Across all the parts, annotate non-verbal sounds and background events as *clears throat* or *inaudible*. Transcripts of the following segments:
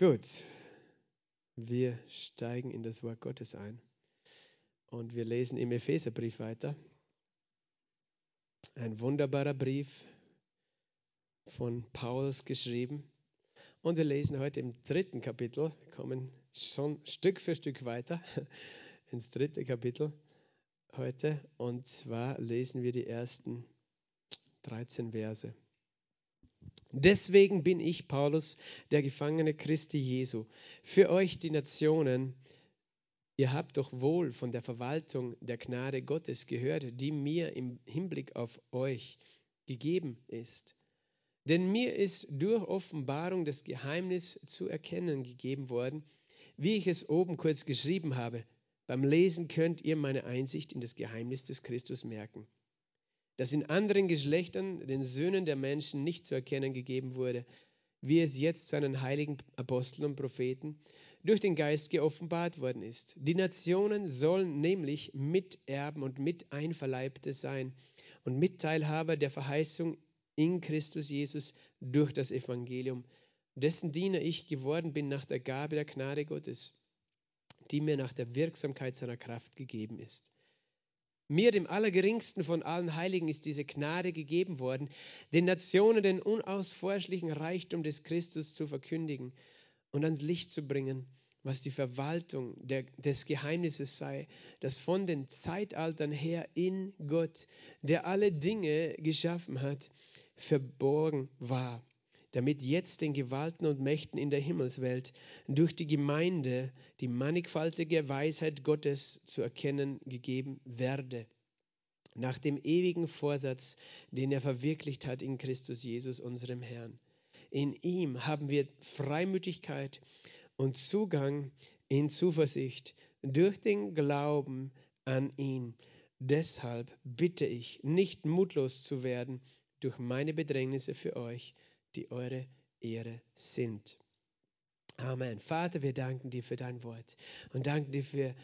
Gut, wir steigen in das Wort Gottes ein und wir lesen im Epheserbrief weiter. Ein wunderbarer Brief von Paulus geschrieben. Und wir lesen heute im dritten Kapitel, wir kommen schon Stück für Stück weiter *laughs* ins dritte Kapitel heute. Und zwar lesen wir die ersten 13 Verse. Deswegen bin ich, Paulus, der Gefangene Christi Jesu, für euch die Nationen. Ihr habt doch wohl von der Verwaltung der Gnade Gottes gehört, die mir im Hinblick auf euch gegeben ist. Denn mir ist durch Offenbarung das Geheimnis zu erkennen gegeben worden, wie ich es oben kurz geschrieben habe. Beim Lesen könnt ihr meine Einsicht in das Geheimnis des Christus merken das in anderen Geschlechtern, den Söhnen der Menschen, nicht zu erkennen gegeben wurde, wie es jetzt seinen heiligen Aposteln und Propheten durch den Geist geoffenbart worden ist. Die Nationen sollen nämlich Miterben und Miteinverleibte sein und Mitteilhaber der Verheißung in Christus Jesus durch das Evangelium, dessen Diener ich geworden bin nach der Gabe der Gnade Gottes, die mir nach der Wirksamkeit seiner Kraft gegeben ist. Mir, dem Allergeringsten von allen Heiligen, ist diese Gnade gegeben worden, den Nationen den unausforschlichen Reichtum des Christus zu verkündigen und ans Licht zu bringen, was die Verwaltung der, des Geheimnisses sei, das von den Zeitaltern her in Gott, der alle Dinge geschaffen hat, verborgen war damit jetzt den Gewalten und Mächten in der Himmelswelt durch die Gemeinde die mannigfaltige Weisheit Gottes zu erkennen gegeben werde, nach dem ewigen Vorsatz, den er verwirklicht hat in Christus Jesus, unserem Herrn. In ihm haben wir Freimütigkeit und Zugang in Zuversicht durch den Glauben an ihn. Deshalb bitte ich, nicht mutlos zu werden durch meine Bedrängnisse für euch, die eure Ehre sind. Amen. Vater, wir danken dir für dein Wort und danken dir für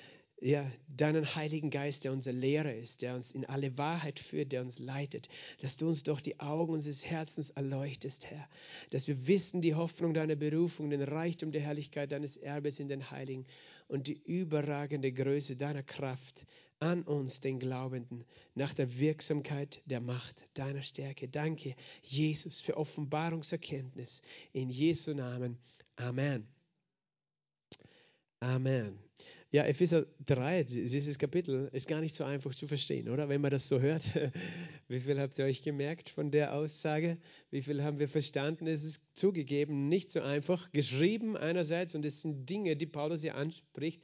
ja, deinen Heiligen Geist, der unser Lehrer ist, der uns in alle Wahrheit führt, der uns leitet, dass du uns doch die Augen unseres Herzens erleuchtest, Herr, dass wir wissen die Hoffnung deiner Berufung, den Reichtum der Herrlichkeit deines Erbes in den Heiligen und die überragende Größe deiner Kraft an uns, den Glaubenden, nach der Wirksamkeit der Macht deiner Stärke. Danke, Jesus, für Offenbarungserkenntnis. In Jesu Namen. Amen. Amen. Ja, Epheser 3, dieses Kapitel ist gar nicht so einfach zu verstehen, oder? Wenn man das so hört. *laughs* Wie viel habt ihr euch gemerkt von der Aussage? Wie viel haben wir verstanden? Es ist zugegeben nicht so einfach. Geschrieben einerseits, und es sind Dinge, die Paulus hier anspricht,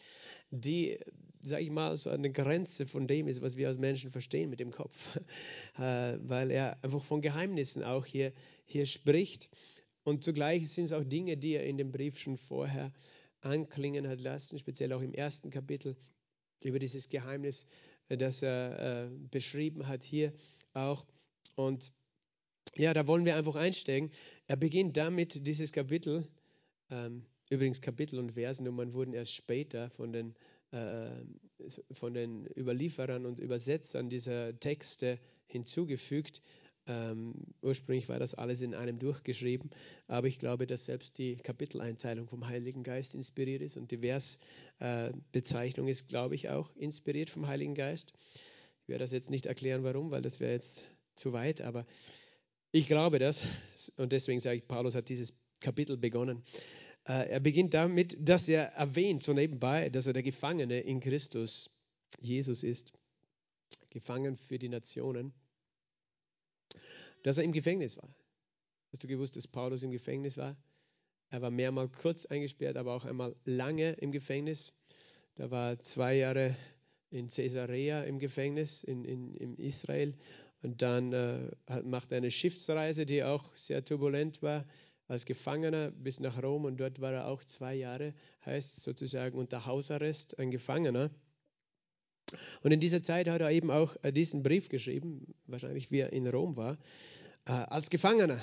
die sage ich mal, so eine Grenze von dem ist, was wir als Menschen verstehen mit dem Kopf, *laughs* äh, weil er einfach von Geheimnissen auch hier, hier spricht. Und zugleich sind es auch Dinge, die er in dem Brief schon vorher anklingen hat lassen, speziell auch im ersten Kapitel über dieses Geheimnis, äh, das er äh, beschrieben hat hier auch. Und ja, da wollen wir einfach einsteigen. Er beginnt damit, dieses Kapitel, ähm, übrigens Kapitel und Versennummern wurden erst später von den von den Überlieferern und Übersetzern dieser Texte hinzugefügt. Ähm, ursprünglich war das alles in einem durchgeschrieben, aber ich glaube, dass selbst die Kapiteleinteilung vom Heiligen Geist inspiriert ist und die Versbezeichnung äh, ist, glaube ich, auch inspiriert vom Heiligen Geist. Ich werde das jetzt nicht erklären, warum, weil das wäre jetzt zu weit, aber ich glaube das und deswegen sage ich, Paulus hat dieses Kapitel begonnen. Äh, er beginnt damit, dass er erwähnt, so nebenbei, dass er der Gefangene in Christus, Jesus ist, gefangen für die Nationen, dass er im Gefängnis war. Hast du gewusst, dass Paulus im Gefängnis war? Er war mehrmals kurz eingesperrt, aber auch einmal lange im Gefängnis. Da war zwei Jahre in Caesarea im Gefängnis in, in, in Israel und dann äh, macht er eine Schiffsreise, die auch sehr turbulent war als Gefangener bis nach Rom und dort war er auch zwei Jahre, heißt sozusagen unter Hausarrest ein Gefangener. Und in dieser Zeit hat er eben auch äh, diesen Brief geschrieben, wahrscheinlich wie er in Rom war, äh, als Gefangener.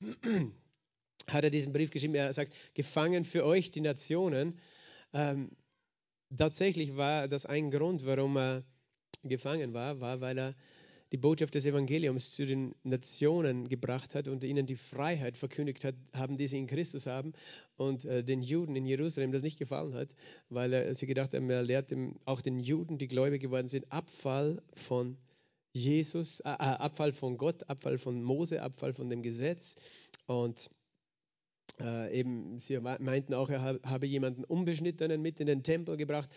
*clears throat* hat er diesen Brief geschrieben, er sagt, gefangen für euch die Nationen. Ähm, tatsächlich war das ein Grund, warum er gefangen war, war, weil er die Botschaft des Evangeliums zu den Nationen gebracht hat und ihnen die Freiheit verkündigt hat, haben, die sie in Christus haben und äh, den Juden in Jerusalem das nicht gefallen hat, weil äh, sie gedacht haben, er lehrt dem, auch den Juden, die gläubig geworden sind, Abfall von Jesus, äh, äh Abfall von Gott, Abfall von Mose, Abfall von dem Gesetz und äh, eben, sie meinten auch, er habe jemanden Unbeschnittenen mit in den Tempel gebracht.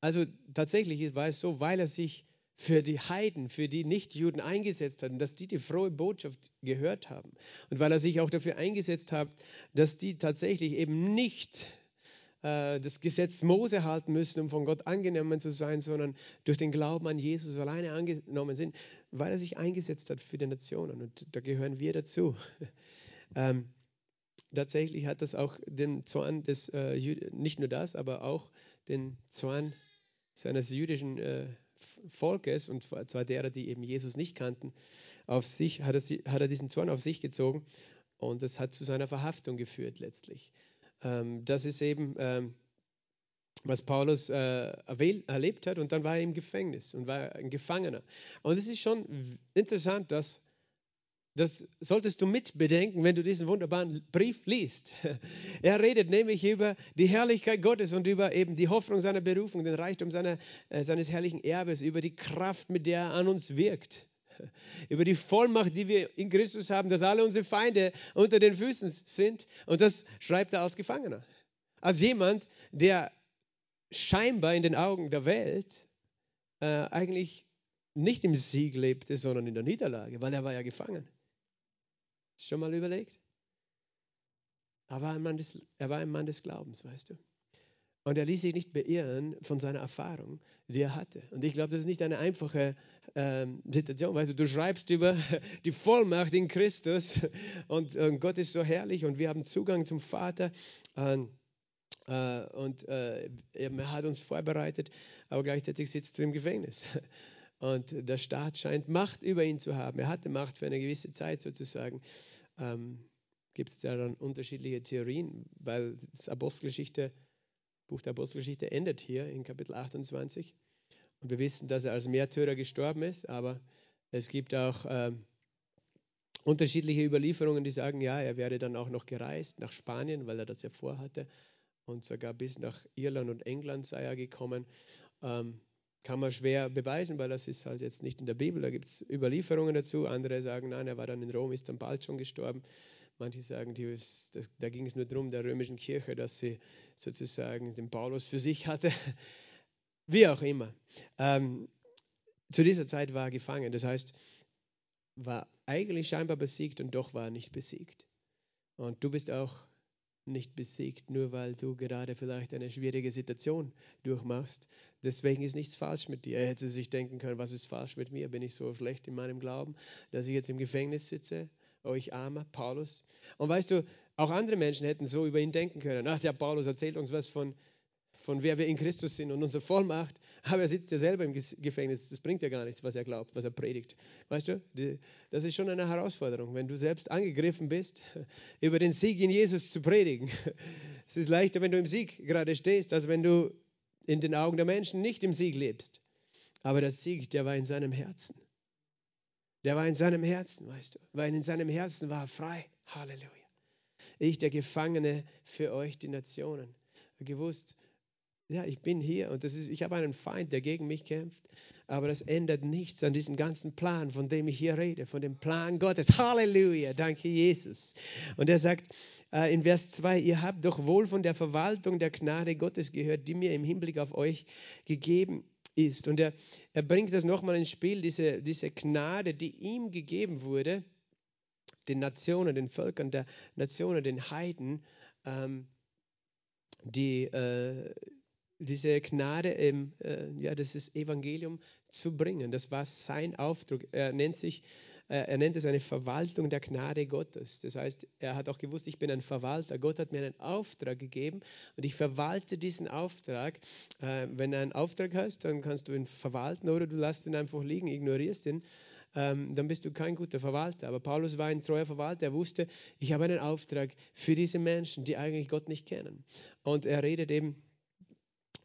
Also tatsächlich war es so, weil er sich für die Heiden, für die Nichtjuden eingesetzt hat, dass die die frohe Botschaft gehört haben. Und weil er sich auch dafür eingesetzt hat, dass die tatsächlich eben nicht äh, das Gesetz Mose halten müssen, um von Gott angenommen zu sein, sondern durch den Glauben an Jesus alleine angenommen sind, weil er sich eingesetzt hat für die Nationen. Und da gehören wir dazu. *laughs* ähm, tatsächlich hat das auch den Zorn des, äh, nicht nur das, aber auch den Zorn seines jüdischen äh, Volkes, und zwar derer, die eben Jesus nicht kannten, auf sich, hat er, hat er diesen Zorn auf sich gezogen und das hat zu seiner Verhaftung geführt letztlich. Ähm, das ist eben, ähm, was Paulus äh, erlebt hat und dann war er im Gefängnis und war ein Gefangener. Und es ist schon interessant, dass das solltest du mitbedenken, wenn du diesen wunderbaren Brief liest. *laughs* Er redet nämlich über die Herrlichkeit Gottes und über eben die Hoffnung seiner Berufung, den Reichtum seiner, äh, seines herrlichen Erbes, über die Kraft, mit der er an uns wirkt, *laughs* über die Vollmacht, die wir in Christus haben, dass alle unsere Feinde unter den Füßen sind. Und das schreibt er als Gefangener. Als jemand, der scheinbar in den Augen der Welt äh, eigentlich nicht im Sieg lebte, sondern in der Niederlage, weil er war ja gefangen. Schon mal überlegt? Er war, ein Mann des, er war ein Mann des Glaubens, weißt du. Und er ließ sich nicht beirren von seiner Erfahrung, die er hatte. Und ich glaube, das ist nicht eine einfache ähm, Situation. Weißt du, du schreibst über *laughs* die Vollmacht in Christus und, und Gott ist so herrlich und wir haben Zugang zum Vater. Und, äh, und äh, er hat uns vorbereitet, aber gleichzeitig sitzt er im Gefängnis. Und der Staat scheint Macht über ihn zu haben. Er hatte Macht für eine gewisse Zeit sozusagen. Ähm, Gibt es da dann unterschiedliche Theorien, weil das Apostelgeschichte, Buch der Apostelgeschichte endet hier in Kapitel 28. Und wir wissen, dass er als Märtyrer gestorben ist, aber es gibt auch ähm, unterschiedliche Überlieferungen, die sagen, ja, er wäre dann auch noch gereist nach Spanien, weil er das ja vorhatte. Und sogar bis nach Irland und England sei er gekommen. Ähm, kann man schwer beweisen, weil das ist halt jetzt nicht in der Bibel. Da gibt es Überlieferungen dazu. Andere sagen, nein, er war dann in Rom, ist dann bald schon gestorben. Manche sagen, die, das, da ging es nur darum, der römischen Kirche, dass sie sozusagen den Paulus für sich hatte. *laughs* Wie auch immer. Ähm, zu dieser Zeit war er gefangen. Das heißt, war eigentlich scheinbar besiegt und doch war er nicht besiegt. Und du bist auch nicht besiegt, nur weil du gerade vielleicht eine schwierige Situation durchmachst. Deswegen ist nichts falsch mit dir. Er hätte sich denken können, was ist falsch mit mir? Bin ich so schlecht in meinem Glauben, dass ich jetzt im Gefängnis sitze? Ich armer Paulus. Und weißt du, auch andere Menschen hätten so über ihn denken können. Ach, der Paulus erzählt uns was von von wer wir in Christus sind und unsere Vollmacht, aber er sitzt ja selber im Gefängnis. Das bringt ja gar nichts, was er glaubt, was er predigt. Weißt du, das ist schon eine Herausforderung, wenn du selbst angegriffen bist, *laughs* über den Sieg in Jesus zu predigen. *laughs* Es ist leichter, wenn du im Sieg gerade stehst, als wenn du in den Augen der Menschen nicht im Sieg lebst. Aber der Sieg, der war in seinem Herzen. Der war in seinem Herzen, weißt du, weil in seinem Herzen war er frei. Halleluja. Ich, der Gefangene für euch, die Nationen. Gewusst, ja, ich bin hier und das ist, ich habe einen Feind, der gegen mich kämpft. Aber das ändert nichts an diesem ganzen Plan, von dem ich hier rede, von dem Plan Gottes. Halleluja, danke Jesus. Und er sagt äh, in Vers 2, ihr habt doch wohl von der Verwaltung der Gnade Gottes gehört, die mir im Hinblick auf euch gegeben ist. Und er, er bringt das nochmal ins Spiel, diese, diese Gnade, die ihm gegeben wurde, den Nationen, den Völkern der Nationen, den Heiden, ähm, die äh, diese Gnade, ähm, äh, ja, das ist Evangelium zu bringen. Das war sein Auftrag. Er nennt sich, äh, er nennt es eine Verwaltung der Gnade Gottes. Das heißt, er hat auch gewusst, ich bin ein Verwalter. Gott hat mir einen Auftrag gegeben und ich verwalte diesen Auftrag. Äh, wenn du einen Auftrag hast, dann kannst du ihn verwalten oder du lässt ihn einfach liegen, ignorierst ihn. Ähm, dann bist du kein guter Verwalter. Aber Paulus war ein treuer Verwalter. Er wusste, ich habe einen Auftrag für diese Menschen, die eigentlich Gott nicht kennen. Und er redet eben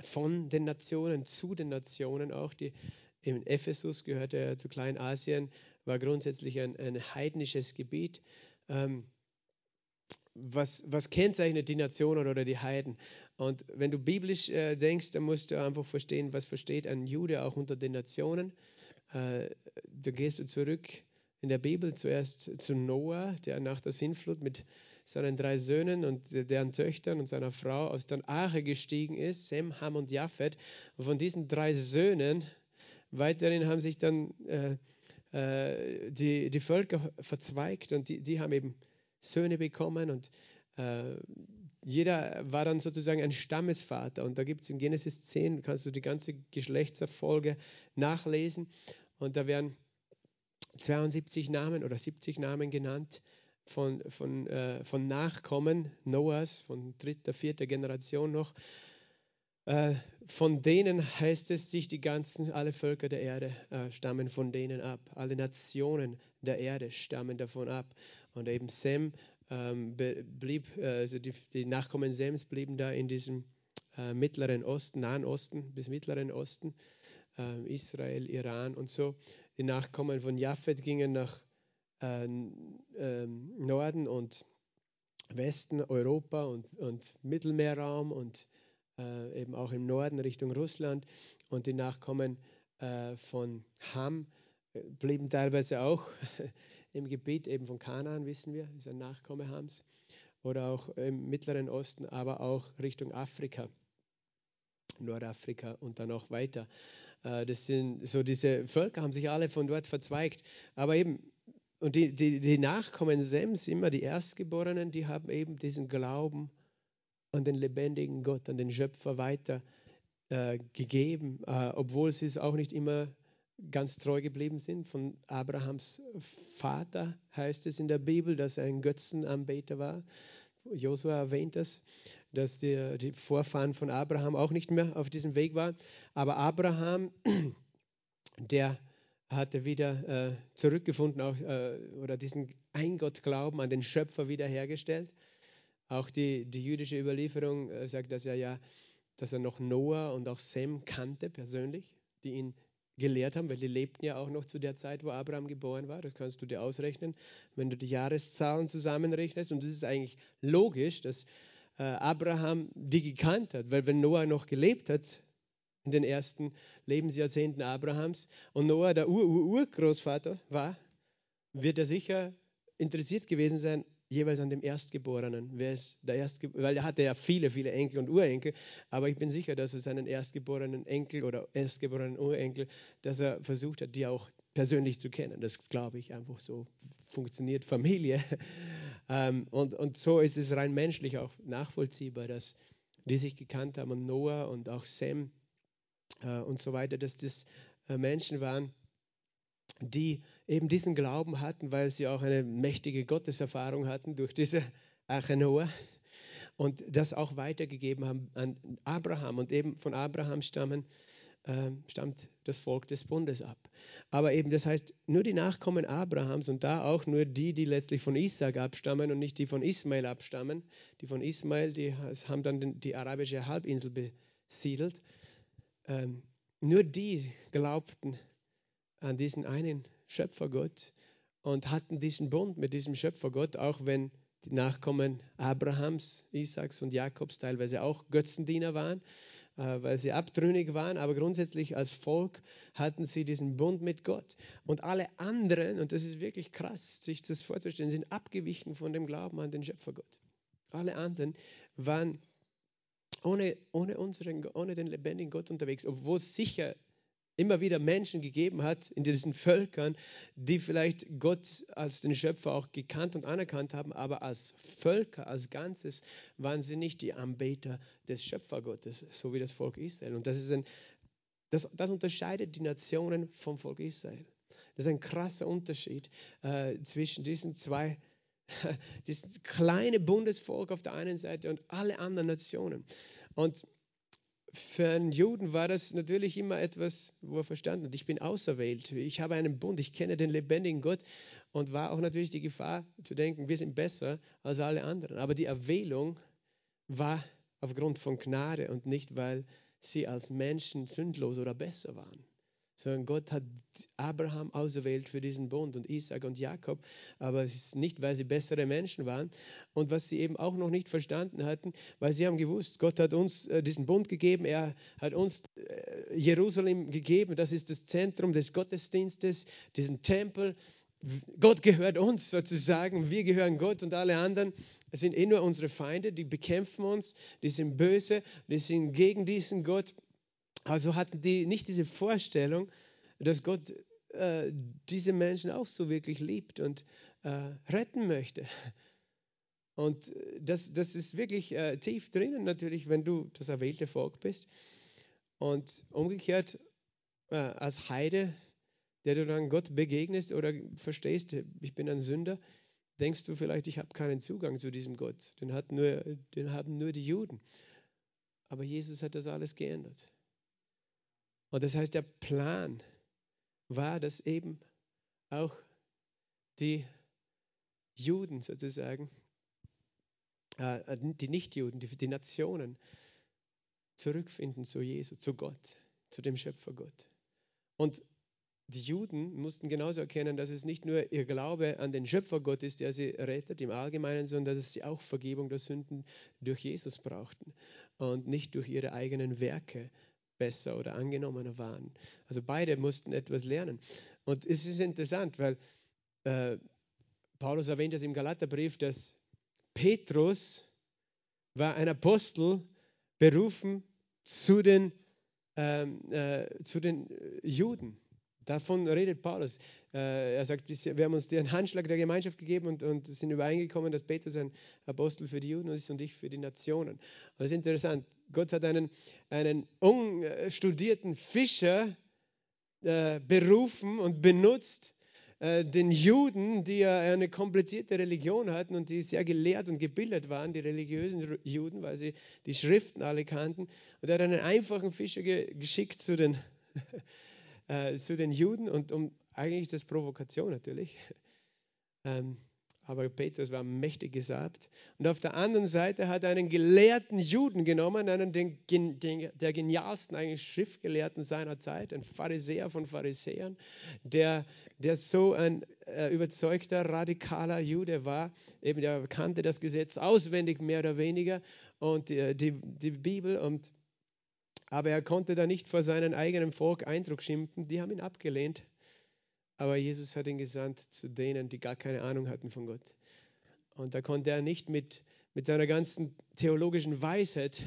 von den Nationen zu den Nationen auch. Die in Ephesus gehörte er zu Kleinasien, war grundsätzlich ein, ein heidnisches Gebiet. Ähm, was, was kennzeichnet die Nationen oder die Heiden? Und wenn du biblisch äh, denkst, dann musst du einfach verstehen, was versteht ein Jude auch unter den Nationen. Äh, da gehst du zurück in der Bibel zuerst zu Noah, der nach der Sintflut mit seinen drei Söhnen und deren Töchtern und seiner Frau aus der Arche gestiegen ist, Sem, Ham und Japhet. Und von diesen drei Söhnen, weiterhin haben sich dann äh, äh, die, die Völker verzweigt und die, die haben eben Söhne bekommen und äh, jeder war dann sozusagen ein Stammesvater. Und da gibt es in Genesis 10, kannst du die ganze Geschlechtserfolge nachlesen. Und da werden 72 Namen oder 70 Namen genannt von, von, äh, von Nachkommen Noahs, von dritter, vierter Generation noch. Äh, von denen heißt es sich, die ganzen, alle Völker der Erde äh, stammen von denen ab. Alle Nationen der Erde stammen davon ab. Und eben Sem ähm, blieb, äh, also die, die, Nachkommen Sems blieben da in diesem äh, mittleren Osten, Nahen Osten bis Mittleren Osten, äh, Israel, Iran und so. Die Nachkommen von Japhet gingen nach äh, ähm, Norden und Westen, Europa und, und Mittelmeerraum und äh, eben auch im Norden Richtung Russland. Und die Nachkommen äh, von Ham blieben teilweise auch *laughs* im Gebiet eben von Kanaan, wissen wir, ist ein Nachkomme Hams, oder auch im Mittleren Osten, aber auch Richtung Afrika, Nordafrika und dann auch weiter. Äh, das sind so diese Völker haben sich alle von dort verzweigt, aber eben und die, die, die Nachkommen Sems, immer die Erstgeborenen, die haben eben diesen Glauben an den lebendigen Gott, an den Schöpfer weiter äh, gegeben, äh, obwohl sie es auch nicht immer ganz treu geblieben sind. Von Abrahams Vater heißt es in der Bibel, dass er ein Götzenanbeter war. Josua erwähnt das, dass die, die Vorfahren von Abraham auch nicht mehr auf diesem Weg waren. Aber Abraham, *clears throat* der hatte wieder äh, zurückgefunden auch, äh, oder diesen Eingottglauben an den Schöpfer wiederhergestellt. Auch die, die jüdische Überlieferung äh, sagt, dass er ja, dass er noch Noah und auch Sem kannte persönlich, die ihn gelehrt haben, weil die lebten ja auch noch zu der Zeit, wo Abraham geboren war. Das kannst du dir ausrechnen, wenn du die Jahreszahlen zusammenrechnest. Und es ist eigentlich logisch, dass äh, Abraham die gekannt hat, weil wenn Noah noch gelebt hat, in den ersten Lebensjahrzehnten Abrahams und Noah der Ur-Urgroßvater war, wird er sicher interessiert gewesen sein, jeweils an dem Erstgeborenen. Wer ist der Erstge Weil er hatte ja viele, viele Enkel und Urenkel, aber ich bin sicher, dass er seinen erstgeborenen Enkel oder erstgeborenen Urenkel, dass er versucht hat, die auch persönlich zu kennen. Das glaube ich einfach so funktioniert Familie. *laughs* Ähm, und, und so ist es rein menschlich auch nachvollziehbar, dass die sich gekannt haben und Noah und auch Sem äh, und so weiter, dass das äh, Menschen waren, die eben diesen Glauben hatten, weil sie auch eine mächtige Gotteserfahrung hatten durch diese Arche Noah und das auch weitergegeben haben an Abraham. Und eben von Abraham stammen, äh, stammt das Volk des Bundes ab. Aber eben, das heißt, nur die Nachkommen Abrahams und da auch nur die, die letztlich von Isaac abstammen und nicht die von Ismael abstammen. Die von Ismael, die haben dann die arabische Halbinsel besiedelt. Ähm, nur die glaubten an diesen einen Schöpfergott und hatten diesen Bund mit diesem Schöpfergott, auch wenn die Nachkommen Abrahams, Isaaks und Jakobs teilweise auch Götzendiener waren, äh, weil sie abtrünnig waren, aber grundsätzlich als Volk hatten sie diesen Bund mit Gott. Und alle anderen, und das ist wirklich krass, sich das vorzustellen, sind abgewichen von dem Glauben an den Schöpfergott. Alle anderen waren ohne, ohne, unseren, ohne den lebendigen Gott unterwegs, obwohl es sicher immer wieder Menschen gegeben hat in diesen Völkern, die vielleicht Gott als den Schöpfer auch gekannt und anerkannt haben, aber als Völker, als Ganzes waren sie nicht die Anbeter des Schöpfergottes, so wie das Volk Israel. Und das, ist ein, das, das unterscheidet die Nationen vom Volk Israel. Das ist ein krasser Unterschied äh, zwischen diesen zwei *laughs* dieses kleine Bundesvolk auf der einen Seite und alle anderen Nationen. Und für einen Juden war das natürlich immer etwas, wo er verstanden hat, ich bin auserwählt, ich habe einen Bund, ich kenne den lebendigen Gott und war auch natürlich die Gefahr zu denken, wir sind besser als alle anderen. Aber die Erwählung war aufgrund von Gnade und nicht, weil sie als Menschen sündlos oder besser waren. Sondern Gott hat Abraham auserwählt für diesen Bund und Isaac und Jakob, aber es ist nicht, weil sie bessere Menschen waren. Und was sie eben auch noch nicht verstanden hatten, weil sie haben gewusst, Gott hat uns äh, diesen Bund gegeben, er hat uns äh, Jerusalem gegeben, das ist das Zentrum des Gottesdienstes, diesen Tempel. Gott gehört uns sozusagen, wir gehören Gott und alle anderen sind eh nur unsere Feinde, die bekämpfen uns, die sind böse, die sind gegen diesen Gott also hatten die nicht diese Vorstellung, dass Gott äh, diese Menschen auch so wirklich liebt und äh, retten möchte. Und das, das ist wirklich äh, tief drinnen natürlich, wenn du das erwählte Volk bist. Und umgekehrt äh, als Heide, der du dann Gott begegnest oder verstehst, ich bin ein Sünder, denkst du vielleicht, ich habe keinen Zugang zu diesem Gott. Den, hat nur, den haben nur die Juden. Aber Jesus hat das alles geändert. Und das heißt, der Plan war, dass eben auch die Juden sozusagen, äh, äh, die Nichtjuden, die, die Nationen zurückfinden zu Jesus, zu Gott, zu dem Schöpfergott. Und die Juden mussten genauso erkennen, dass es nicht nur ihr Glaube an den Schöpfergott ist, der sie rettet im Allgemeinen, sondern dass sie auch Vergebung der Sünden durch Jesus brauchten und nicht durch ihre eigenen Werke besser oder angenommener waren. Also beide mussten etwas lernen. Und es ist interessant, weil äh, Paulus erwähnt das im Galaterbrief, dass Petrus war ein Apostel berufen zu den, ähm, äh, zu den Juden. Davon redet Paulus. Äh, er sagt, wir haben uns den Handschlag der Gemeinschaft gegeben und, und sind übereingekommen, dass Petrus ein Apostel für die Juden ist und ich für die Nationen. Und das ist interessant. Gott hat einen, einen unstudierten Fischer äh, berufen und benutzt, äh, den Juden, die ja eine komplizierte Religion hatten und die sehr gelehrt und gebildet waren, die religiösen Juden, weil sie die Schriften alle kannten. Und er hat einen einfachen Fischer ge geschickt zu den *laughs* äh, zu den Juden und um eigentlich das Provokation natürlich. *laughs* Ähm, aber Petrus war mächtig gesalbt. Und auf der anderen Seite hat er einen gelehrten Juden genommen, einen den, den, der genialsten eigentlich Schriftgelehrten seiner Zeit, ein Pharisäer von Pharisäern, der, der so ein äh, überzeugter, radikaler Jude war. Eben, der kannte das Gesetz auswendig, mehr oder weniger, und die, die, die Bibel und aber er konnte da nicht vor seinem eigenen Volk Eindruck schimpfen. Die haben ihn abgelehnt. Aber Jesus hat ihn gesandt zu denen, die gar keine Ahnung hatten von Gott. Und da konnte er nicht mit, mit seiner ganzen theologischen Weisheit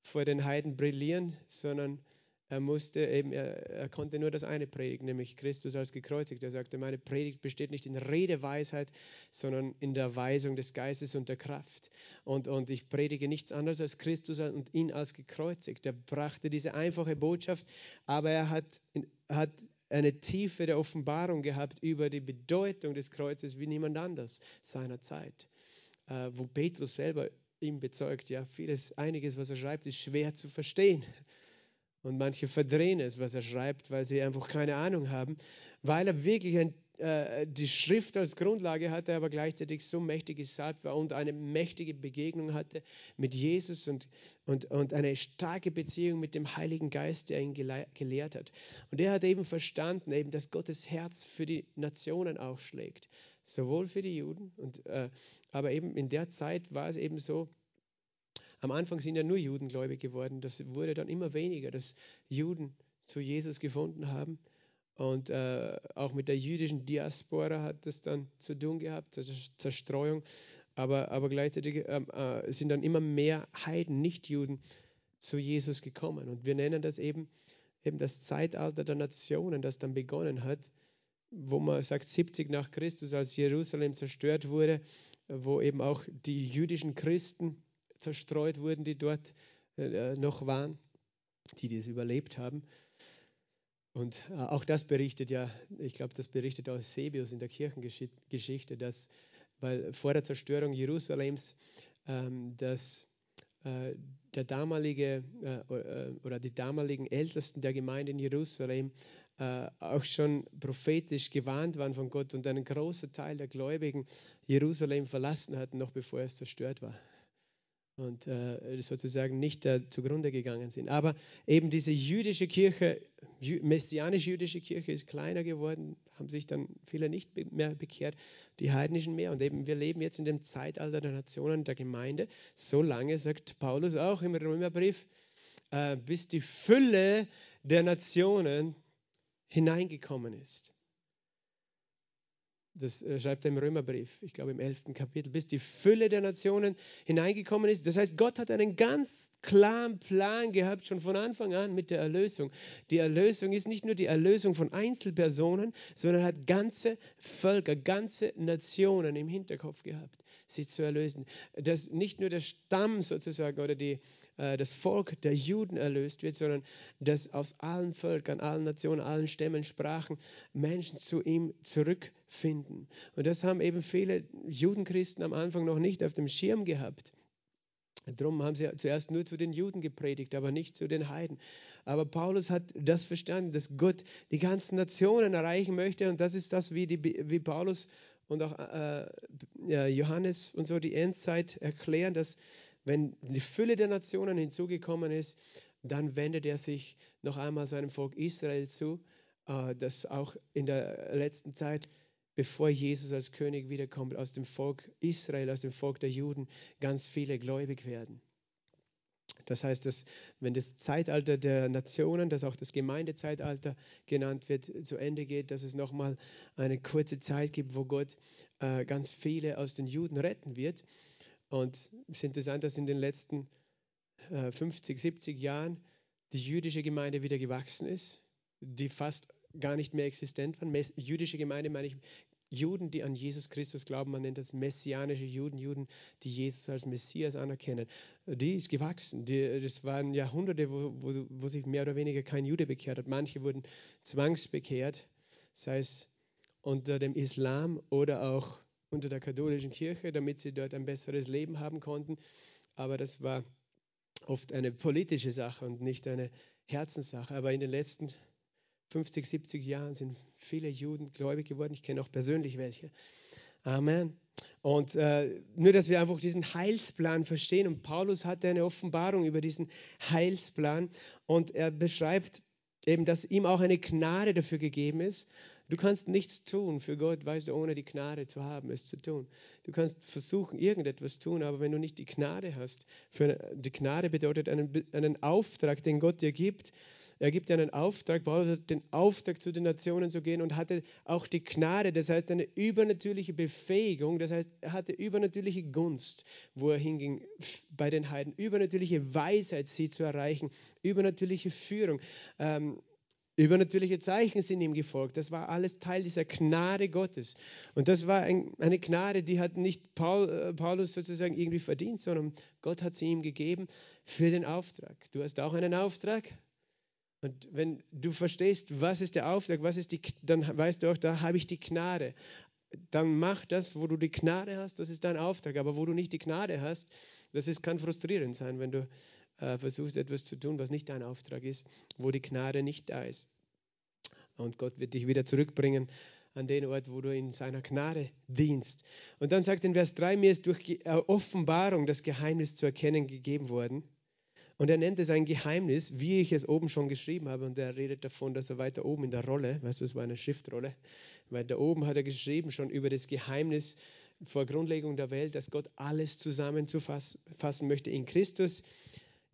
vor den Heiden brillieren, sondern er musste eben, er, er, konnte nur das eine predigen, nämlich Christus als gekreuzigt. Er sagte, meine Predigt besteht nicht in Redeweisheit, sondern in der Weisung des Geistes und der Kraft. Und, und ich predige nichts anderes als Christus und ihn als gekreuzigt. Er brachte diese einfache Botschaft, aber er hat, hat eine Tiefe der Offenbarung gehabt über die Bedeutung des Kreuzes wie niemand anders seiner Zeit. Äh, wo Petrus selber ihm bezeugt, ja, vieles, einiges, was er schreibt, ist schwer zu verstehen. Und manche verdrehen es, was er schreibt, weil sie einfach keine Ahnung haben, weil er wirklich ein, äh, die Schrift als Grundlage hatte, aber gleichzeitig so mächtig gesalbt war und eine mächtige Begegnung hatte mit Jesus und, und, und eine starke Beziehung mit dem Heiligen Geist, der ihn gelehrt hat. Und er hat eben verstanden, eben, dass Gottes Herz für die Nationen auch schlägt, sowohl für die Juden, und, äh, aber eben in der Zeit war es eben so, am Anfang sind ja nur Juden gläubig geworden. Das wurde dann immer weniger, dass Juden zu Jesus gefunden haben. Und äh, auch mit der jüdischen Diaspora hat das dann zu tun gehabt, Zerstreuung. Aber, aber gleichzeitig ähm, äh, sind dann immer mehr Heiden, Nichtjuden, zu Jesus gekommen. Und wir nennen das eben, eben das Zeitalter der Nationen, das dann begonnen hat, wo man sagt 70 nach Christus, als Jerusalem zerstört wurde, wo eben auch die jüdischen Christen zerstreut wurden, die dort äh, noch waren, die das überlebt haben. Und äh, auch das berichtet ja, ich glaube, das berichtet aus Sebius in der Kirchengeschichte, dass weil vor der Zerstörung Jerusalems, ähm, dass äh, der damalige oder die damaligen Ältesten der Gemeinde in Jerusalem auch schon prophetisch gewarnt waren von Gott und einen großen Teil der Gläubigen Jerusalem verlassen hatten, noch bevor es zerstört war. Und äh, sozusagen nicht äh, zugrunde gegangen sind. Aber eben diese jüdische Kirche, jü messianisch-jüdische Kirche ist kleiner geworden, haben sich dann viele nicht mehr bekehrt, die heidnischen mehr. Und eben wir leben jetzt in dem Zeitalter der Nationen der Gemeinde. So lange, sagt Paulus auch im Römerbrief, äh, bis die Fülle der Nationen hineingekommen ist. Das äh, schreibt er im Römerbrief, ich glaube im 11. Kapitel, bis die Fülle der Nationen hineingekommen ist. Das heißt, Gott hat einen ganz klaren Plan gehabt, schon von Anfang an mit der Erlösung. Die Erlösung ist nicht nur die Erlösung von Einzelpersonen, sondern hat ganze Völker, ganze Nationen im Hinterkopf gehabt sie zu erlösen. Dass nicht nur der Stamm sozusagen oder die, äh, das Volk der Juden erlöst wird, sondern dass aus allen Völkern, allen Nationen, allen Stämmen, Sprachen Menschen zu ihm zurückfinden. Und das haben eben viele Judenchristen am Anfang noch nicht auf dem Schirm gehabt. Darum haben sie zuerst nur zu den Juden gepredigt, aber nicht zu den Heiden. Aber Paulus hat das verstanden, dass Gott die ganzen Nationen erreichen möchte. Und das ist das, wie, die, wie Paulus und auch äh, Johannes und so die Endzeit erklären, dass wenn die Fülle der Nationen hinzugekommen ist, dann wendet er sich noch einmal seinem Volk Israel zu, äh, das auch in der letzten Zeit, bevor Jesus als König wiederkommt, aus dem Volk Israel, aus dem Volk der Juden, ganz viele gläubig werden. Das heißt, dass wenn das Zeitalter der Nationen, das auch das Gemeindezeitalter genannt wird, zu Ende geht, dass es nochmal eine kurze Zeit gibt, wo Gott äh, ganz viele aus den Juden retten wird. Und es ist interessant, dass in den letzten äh, 50, 70 Jahren die jüdische Gemeinde wieder gewachsen ist, die fast gar nicht mehr existent waren. Jüdische Gemeinde meine ich Juden, die an Jesus Christus glauben, man nennt das messianische Juden, Juden, die Jesus als Messias anerkennen, die ist gewachsen. Die, das waren Jahrhunderte, wo, wo, wo sich mehr oder weniger kein Jude bekehrt hat. Manche wurden zwangsbekehrt, sei es unter dem Islam oder auch unter der katholischen Kirche, damit sie dort ein besseres Leben haben konnten. Aber das war oft eine politische Sache und nicht eine Herzenssache. Aber in den letzten 50, 70 Jahren sind viele Juden gläubig geworden. Ich kenne auch persönlich welche. Amen. Und äh, nur, dass wir einfach diesen Heilsplan verstehen. Und Paulus hatte eine Offenbarung über diesen Heilsplan. Und er beschreibt eben, dass ihm auch eine Gnade dafür gegeben ist. Du kannst nichts tun für Gott, weißt du, ohne die Gnade zu haben, es zu tun. Du kannst versuchen, irgendetwas tun, aber wenn du nicht die Gnade hast, für, die Gnade bedeutet einen, einen Auftrag, den Gott dir gibt, er gibt einen Auftrag, Paulus hat den Auftrag, zu den Nationen zu gehen und hatte auch die Gnade, das heißt eine übernatürliche Befähigung, das heißt, er hatte übernatürliche Gunst, wo er hinging bei den Heiden, übernatürliche Weisheit, sie zu erreichen, übernatürliche Führung. Ähm, Übernatürliche Zeichen sind ihm gefolgt. Das war alles Teil dieser Gnade Gottes. Und das war ein, eine Gnade, die hat nicht Paul, äh, Paulus sozusagen irgendwie verdient, sondern Gott hat sie ihm gegeben für den Auftrag. Du hast auch einen Auftrag. Und wenn du verstehst, was ist der Auftrag, was ist die, dann weißt du auch, da habe ich die Gnade. Dann mach das, wo du die Gnade hast, das ist dein Auftrag. Aber wo du nicht die Gnade hast, das ist, kann frustrierend sein, wenn du äh, versuchst, etwas zu tun, was nicht dein Auftrag ist, wo die Gnade nicht da ist. Und Gott wird dich wieder zurückbringen an den Ort, wo du in seiner Gnade dienst. Und dann sagt in Vers 3, mir ist durch äh, Offenbarung das Geheimnis zu erkennen gegeben worden und er nennt es ein Geheimnis, wie ich es oben schon geschrieben habe. Und er redet davon, dass er weiter oben in der Rolle, weißt du, es war eine Schriftrolle, weiter oben hat er geschrieben schon über das Geheimnis vor Grundlegung der Welt, dass Gott alles zusammenzufassen möchte in Christus.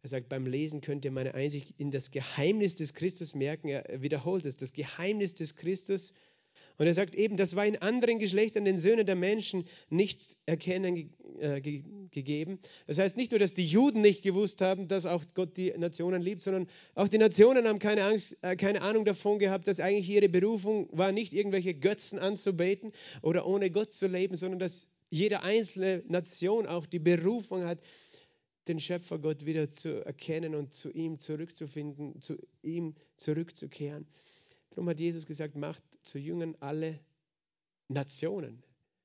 Er sagt, beim Lesen könnt ihr meine Einsicht in das Geheimnis des Christus merken. Er wiederholt es, das Geheimnis des Christus und er sagt eben, das war in anderen Geschlechtern den Söhnen der Menschen nicht erkennen äh, ge gegeben. Das heißt nicht nur, dass die Juden nicht gewusst haben, dass auch Gott die Nationen liebt, sondern auch die Nationen haben keine, Angst, äh, keine Ahnung davon gehabt, dass eigentlich ihre Berufung war, nicht irgendwelche Götzen anzubeten oder ohne Gott zu leben, sondern dass jede einzelne Nation auch die Berufung hat, den Schöpfer Gott wieder zu erkennen und zu ihm zurückzufinden, zu ihm zurückzukehren. Darum hat Jesus gesagt, macht zu Jüngern alle Nationen.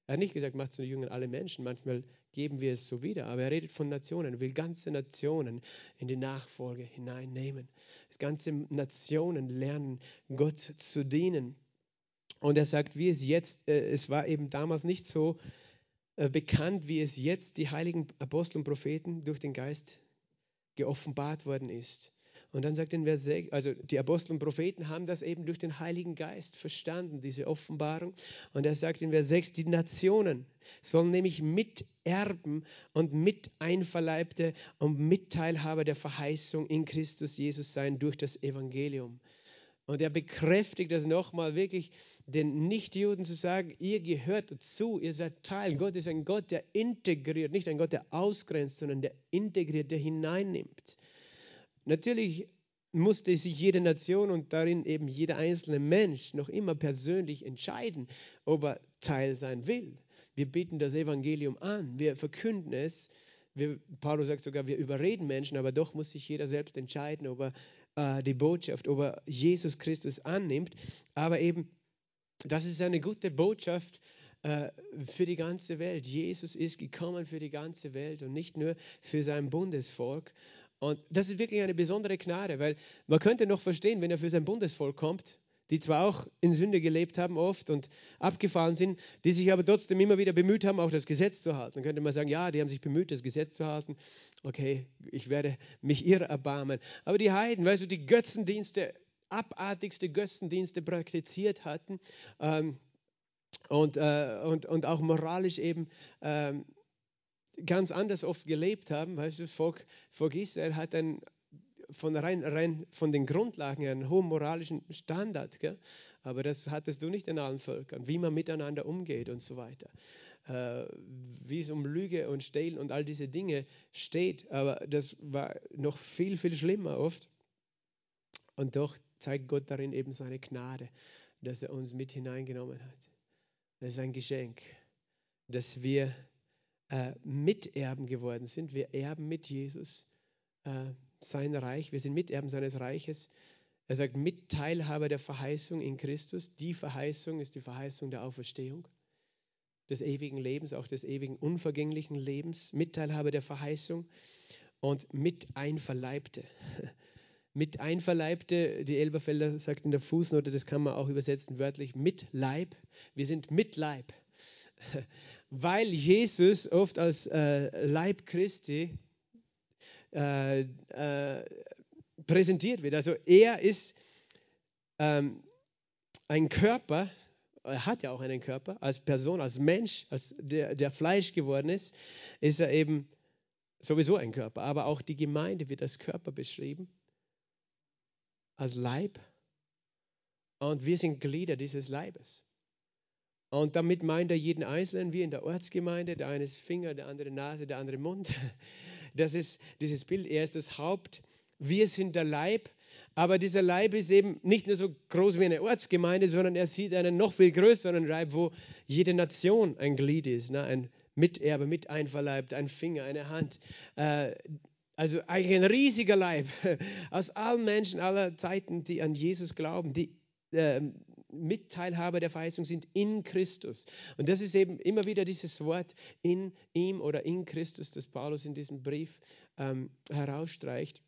Er hat nicht gesagt, macht zu Jüngern alle Menschen. Manchmal geben wir es so wieder, aber er redet von Nationen. Will ganze Nationen in die Nachfolge hineinnehmen. Das ganze Nationen lernen, Gott zu dienen. Und er sagt, wie es jetzt, äh, es war eben damals nicht so, äh, bekannt, wie es jetzt die heiligen Apostel und Propheten durch den Geist geoffenbart worden ist. Und dann sagt in Vers 6, also die Apostel und Propheten haben das eben durch den Heiligen Geist verstanden, diese Offenbarung. Und er sagt in Vers 6, die Nationen sollen nämlich Miterben und Miteinverleibte und Mitteilhaber der Verheißung in Christus Jesus sein durch das Evangelium. Und er bekräftigt das nochmal wirklich, den Nichtjuden zu sagen, ihr gehört dazu, ihr seid Teil. Gott ist ein Gott, der integriert, nicht ein Gott, der ausgrenzt, sondern der integriert, der hineinnimmt. Natürlich musste sich jede Nation und darin eben jeder einzelne Mensch noch immer persönlich entscheiden, ob er Teil sein will. Wir bieten das Evangelium an, wir verkünden es. Wir, Paulus sagt sogar, wir überreden Menschen, aber doch muss sich jeder selbst entscheiden, ob er äh, die Botschaft, ob er Jesus Christus annimmt. Aber eben, das ist eine gute Botschaft äh, für die ganze Welt. Jesus ist gekommen für die ganze Welt und nicht nur für sein Bundesvolk. Und das ist wirklich eine besondere Gnade, weil man könnte noch verstehen, wenn er für sein Bundesvolk kommt, die zwar auch in Sünde gelebt haben oft und abgefahren sind, die sich aber trotzdem immer wieder bemüht haben, auch das Gesetz zu halten. Dann könnte man sagen, ja, die haben sich bemüht, das Gesetz zu halten. Okay, ich werde mich ihrer erbarmen. Aber die Heiden, weißt du, die Götzendienste, abartigste Götzendienste praktiziert hatten ähm, und, äh, und, und auch moralisch eben ähm, ganz anders oft gelebt haben. Weißt du, Volk, Volk Israel hat ein, von, rein, rein von den Grundlagen einen hohen moralischen Standard. Gell? Aber das hattest du nicht in allen Völkern, wie man miteinander umgeht und so weiter. Äh, wie es um Lüge und Stehlen und all diese Dinge steht. Aber das war noch viel, viel schlimmer oft. Und doch zeigt Gott darin eben seine Gnade, dass er uns mit hineingenommen hat. Das ist ein Geschenk, dass wir äh, Miterben geworden sind. Wir erben mit Jesus äh, sein Reich. Wir sind Miterben seines Reiches. Er sagt, Mitteilhaber der Verheißung in Christus. Die Verheißung ist die Verheißung der Auferstehung, des ewigen Lebens, auch des ewigen unvergänglichen Lebens. Mitteilhaber der Verheißung und Miteinverleibte. *laughs* Miteinverleibte, die Elberfelder sagt in der Fußnote, das kann man auch übersetzen wörtlich, mit Leib. Wir sind mit Leib *laughs* weil Jesus oft als äh, Leib Christi äh, äh, präsentiert wird. Also er ist ähm, ein Körper, er hat ja auch einen Körper, als Person, als Mensch, als der, der Fleisch geworden ist, ist er eben sowieso ein Körper. Aber auch die Gemeinde wird als Körper beschrieben, als Leib. Und wir sind Glieder dieses Leibes. Und damit meint er jeden Einzelnen, wie in der Ortsgemeinde. Der eine ist Finger, der andere Nase, der andere Mund. *laughs* Das ist dieses Bild. Er ist das Haupt. Wir sind der Leib. Aber dieser Leib ist eben nicht nur so groß wie eine Ortsgemeinde, sondern er sieht einen noch viel größeren Leib, wo jede Nation ein Glied ist, ne? ein Miterbe, mit einverleibt, ein Finger, eine Hand. Äh, also eigentlich ein riesiger Leib *laughs* aus allen Menschen aller Zeiten, die an Jesus glauben, die äh, Mitteilhaber der Verheißung sind in Christus. Und das ist eben immer wieder dieses Wort in ihm oder in Christus, das Paulus in diesem Brief ähm, herausstreicht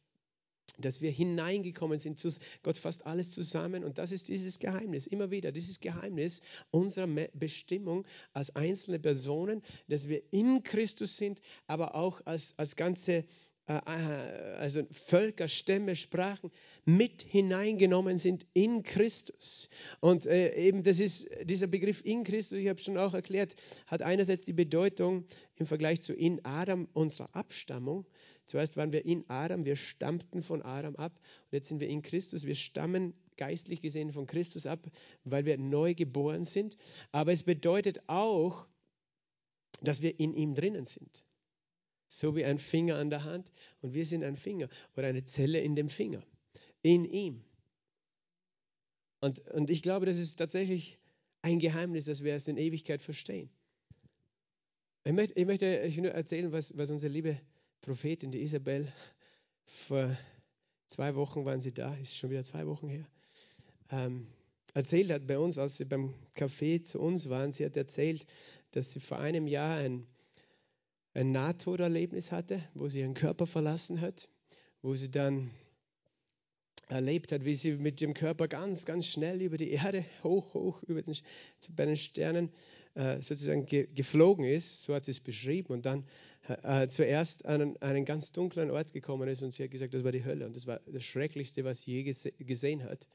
dass wir hineingekommen sind zu Gott fasst alles zusammen und das ist dieses Geheimnis, immer wieder dieses Geheimnis unserer Bestimmung als einzelne Personen, dass wir in Christus sind, aber auch als, als ganze also Völker, Stämme, Sprachen mit hineingenommen sind in Christus. Und äh, eben das ist dieser Begriff in Christus, ich habe schon auch erklärt, hat einerseits die Bedeutung im Vergleich zu in Adam unserer Abstammung. Zuerst waren wir in Adam, wir stammten von Adam ab und jetzt sind wir in Christus, wir stammen geistlich gesehen von Christus ab, weil wir neu geboren sind. Aber es bedeutet auch, dass wir in ihm drinnen sind. So wie ein Finger an der Hand und wir sind ein Finger oder eine Zelle in dem Finger, in ihm. Und, und ich glaube, das ist tatsächlich ein Geheimnis, dass wir es in Ewigkeit verstehen. Ich möchte, ich möchte euch nur erzählen, was, was unsere liebe Prophetin, die Isabel, vor zwei Wochen waren sie da, ist schon wieder zwei Wochen her, ähm, erzählt hat bei uns, als sie beim Café zu uns waren. Sie hat erzählt, dass sie vor einem Jahr ein ein Nahtoderlebnis hatte, wo sie ihren Körper verlassen hat, wo sie dann erlebt hat, wie sie mit dem Körper ganz, ganz schnell über die Erde, hoch, hoch über den, bei den Sternen äh, sozusagen ge geflogen ist, so hat sie es beschrieben, und dann äh, zuerst an einen, einen, ganz dunklen Ort gekommen ist und sie hat gesagt, das war die Hölle und das war das Schrecklichste, was sie je gese gesehen hat.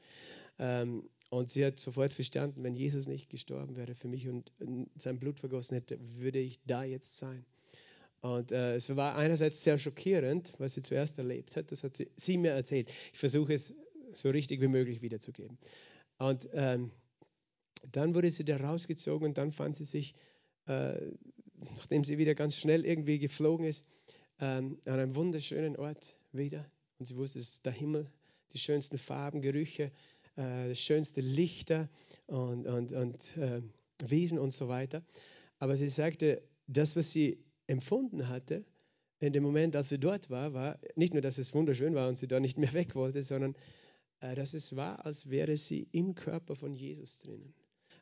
Ähm, und sie hat sofort verstanden, wenn Jesus nicht gestorben wäre für mich und sein Blut vergossen hätte, würde ich da jetzt sein. Und äh, es war einerseits sehr schockierend, was sie zuerst erlebt hat. Das hat sie, sie mir erzählt. Ich versuche es so richtig wie möglich wiederzugeben. Und ähm, dann wurde sie da rausgezogen und dann fand sie sich, äh, nachdem sie wieder ganz schnell irgendwie geflogen ist, ähm, an einem wunderschönen Ort wieder. Und sie wusste, es ist der Himmel, die schönsten Farben, Gerüche, äh, schönste Lichter und, und, und äh, Wesen und so weiter. Aber sie sagte, das, was sie empfunden hatte, in dem Moment, als sie dort war, war nicht nur, dass es wunderschön war und sie da nicht mehr weg wollte, sondern äh, dass es war, als wäre sie im Körper von Jesus drinnen.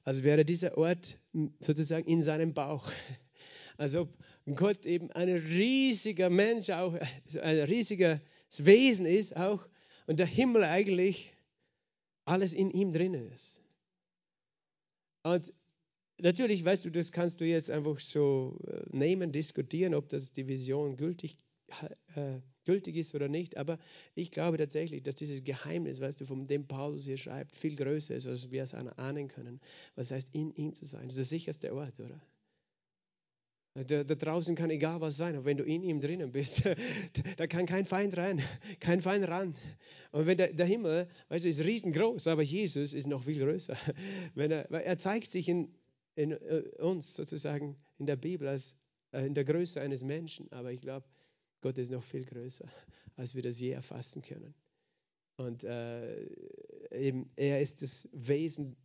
Als wäre dieser Ort sozusagen in seinem Bauch. *laughs* Als ob Gott eben ein riesiger Mensch, auch ein riesiges Wesen ist, auch und der Himmel eigentlich alles in ihm drinnen ist. Und natürlich, weißt du, das kannst du jetzt einfach so äh, nehmen, diskutieren, ob das die Vision gültig, äh, gültig ist oder nicht. Aber ich glaube tatsächlich, dass dieses Geheimnis, weißt du, von dem Paulus hier schreibt, viel größer ist, als wir es ahnen können. Was heißt, in ihm zu sein? Das ist der sicherste Ort, oder? Da, da, draußen kann egal was sein, aber wenn du in ihm drinnen bist, *laughs* da kann kein Feind rein, kein Feind ran. Und wenn der, der, Himmel, weißt du, ist riesengroß, aber Jesus ist noch viel größer. *laughs* Wenn er, er zeigt sich in, in uh, uns sozusagen in der Bibel als uh, in der Größe eines Menschen, aber ich glaube, Gott ist noch viel größer, *laughs* als wir das je erfassen können. Und uh, eben, er ist das Wesen,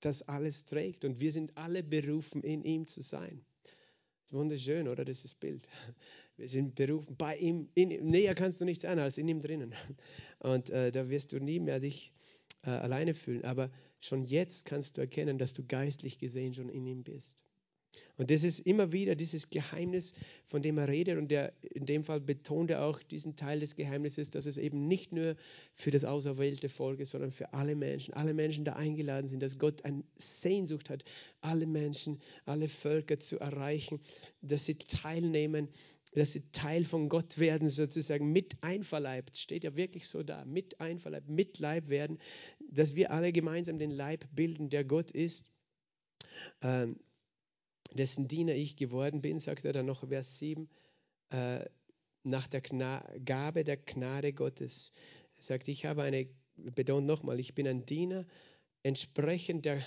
das alles trägt und wir sind alle berufen, in ihm zu sein ist wunderschön, oder? Das ist Bild. *laughs* Wir sind berufen bei ihm. In, näher kannst du nicht sein als in ihm drinnen. *laughs* Und äh, da wirst du nie mehr dich äh, alleine fühlen. Aber schon jetzt kannst du erkennen, dass du geistlich gesehen schon in ihm bist. Und das ist immer wieder dieses Geheimnis, von dem er redet. Und der, in dem Fall betont er auch diesen Teil des Geheimnisses, dass es eben nicht nur für das auserwählte Volk ist, sondern für alle Menschen, alle Menschen da eingeladen sind, dass Gott eine Sehnsucht hat, alle Menschen, alle Völker zu erreichen, dass sie teilnehmen, dass sie Teil von Gott werden, sozusagen mit einverleibt, steht ja wirklich so da, mit einverleibt, mit Leib werden, dass wir alle gemeinsam den Leib bilden, der Gott ist. Ähm, dessen Diener ich geworden bin, sagt er dann noch Vers 7, äh, nach der Gna Gabe der Gnade Gottes. Er sagt, ich habe eine, betont nochmal, ich bin ein Diener, entsprechend der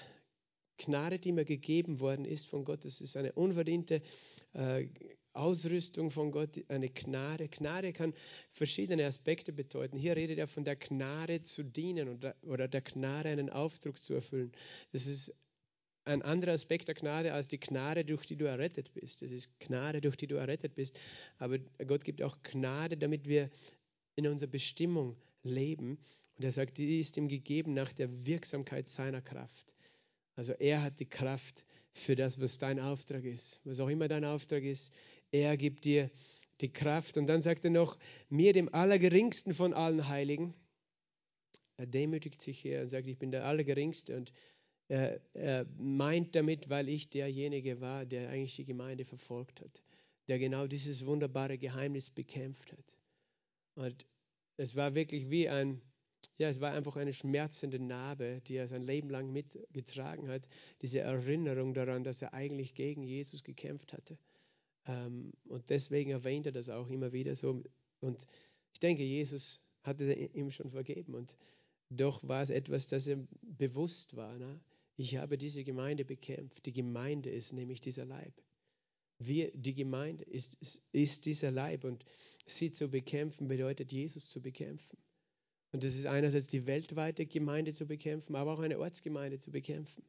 Gnade, die mir gegeben worden ist von Gott. Das ist eine unverdiente äh, Ausrüstung von Gott, eine Gnade. Gnade kann verschiedene Aspekte bedeuten. Hier redet er von der Gnade zu dienen oder, der Gnade einen Auftrag zu erfüllen. Das ist ein anderer Aspekt der Gnade als die Gnade, durch die du errettet bist. Es ist Gnade, durch die du errettet bist. Aber Gott gibt auch Gnade, damit wir in unserer Bestimmung leben. Und er sagt, die ist ihm gegeben nach der Wirksamkeit seiner Kraft. Also er hat die Kraft für das, was dein Auftrag ist. Was auch immer dein Auftrag ist, er gibt dir die Kraft. Und dann sagt er noch, mir, dem Allergeringsten von allen Heiligen, er demütigt sich hier und sagt, ich bin der Allergeringste und er, er meint damit, weil ich derjenige war, der eigentlich die Gemeinde verfolgt hat, der genau dieses wunderbare Geheimnis bekämpft hat. Und es war wirklich wie ein, ja, es war einfach eine schmerzende Narbe, die er sein Leben lang mitgetragen hat. Diese Erinnerung daran, dass er eigentlich gegen Jesus gekämpft hatte. Ähm, und deswegen erwähnt er das auch immer wieder so. Und ich denke, Jesus hatte ihm schon vergeben. Und doch war es etwas, das ihm bewusst war. Ne? ich habe diese Gemeinde bekämpft. Die Gemeinde ist nämlich dieser Leib. Wir, die Gemeinde ist, ist dieser Leib und sie zu bekämpfen bedeutet Jesus zu bekämpfen. Und das ist einerseits die weltweite Gemeinde zu bekämpfen, aber auch eine Ortsgemeinde zu bekämpfen.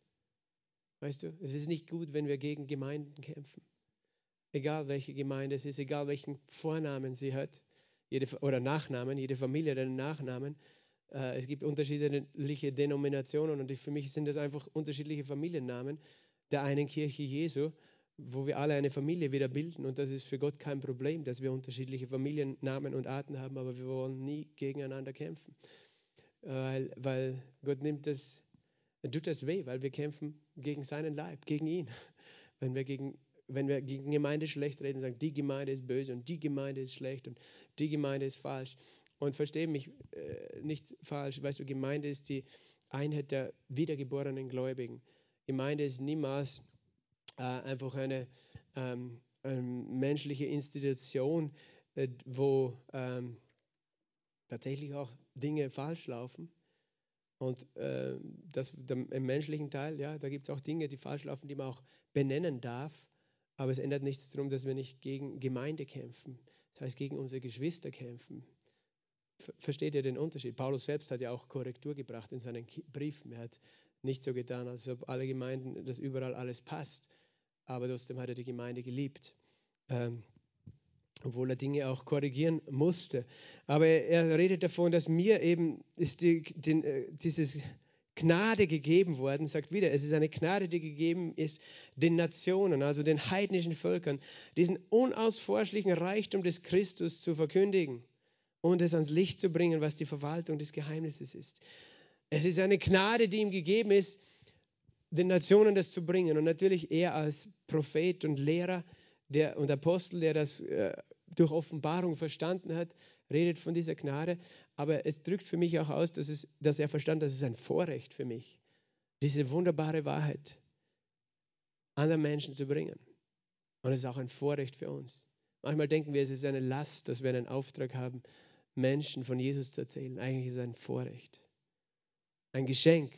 Weißt du, es ist nicht gut, wenn wir gegen Gemeinden kämpfen. Egal welche Gemeinde es ist, egal welchen Vornamen sie hat, jede, oder Nachnamen, jede Familie hat einen Nachnamen. Äh, es gibt unterschiedliche Denominationen und für mich sind das einfach unterschiedliche Familiennamen der einen Kirche Jesu, wo wir alle eine Familie wieder bilden und das ist für Gott kein Problem, dass wir unterschiedliche Familiennamen und Arten haben, aber wir wollen nie gegeneinander kämpfen, weil, weil Gott nimmt das, tut das weh, weil wir kämpfen gegen seinen Leib, gegen ihn *laughs* wenn wir gegen wenn wir gegen Gemeinde schlecht reden, sagen, die Gemeinde ist böse und die Gemeinde ist schlecht und die Gemeinde ist falsch. Und verstehe mich äh, nicht falsch, weißt du, Gemeinde ist die Einheit der wiedergeborenen Gläubigen. Gemeinde ist niemals äh, einfach eine, ähm, eine, menschliche Institution, äh, wo ähm, tatsächlich auch Dinge falsch laufen. Und äh, das, der, im menschlichen Teil, ja, da gibt es auch Dinge, die falsch laufen, die man auch benennen darf. Aber es ändert nichts darum, dass wir nicht gegen Gemeinde kämpfen. Das heißt, gegen unsere Geschwister kämpfen. Versteht ihr den Unterschied? Paulus selbst hat ja auch Korrektur gebracht in seinen Briefen. Er hat nicht so getan, als ob alle Gemeinden, dass überall alles passt. Aber trotzdem hat er die Gemeinde geliebt. Ähm, obwohl er Dinge auch korrigieren musste. Aber er redet davon, dass mir eben ist die, den, äh, dieses Gnade gegeben worden, sagt wieder, es ist eine Gnade, die gegeben ist den Nationen, also den heidnischen Völkern, diesen unausforschlichen Reichtum des Christus zu verkündigen und es ans Licht zu bringen, was die Verwaltung des Geheimnisses ist. Es ist eine Gnade, die ihm gegeben ist, den Nationen das zu bringen. Und natürlich er als Prophet und Lehrer der, und Apostel, der das äh, durch Offenbarung verstanden hat, redet von dieser Gnade. Aber es drückt für mich auch aus, dass, es, dass er verstand, dass es ein Vorrecht für mich, diese wunderbare Wahrheit anderen Menschen zu bringen. Und es ist auch ein Vorrecht für uns. Manchmal denken wir, es ist eine Last, dass wir einen Auftrag haben, Menschen von Jesus zu erzählen. Eigentlich ist es ein Vorrecht, ein Geschenk,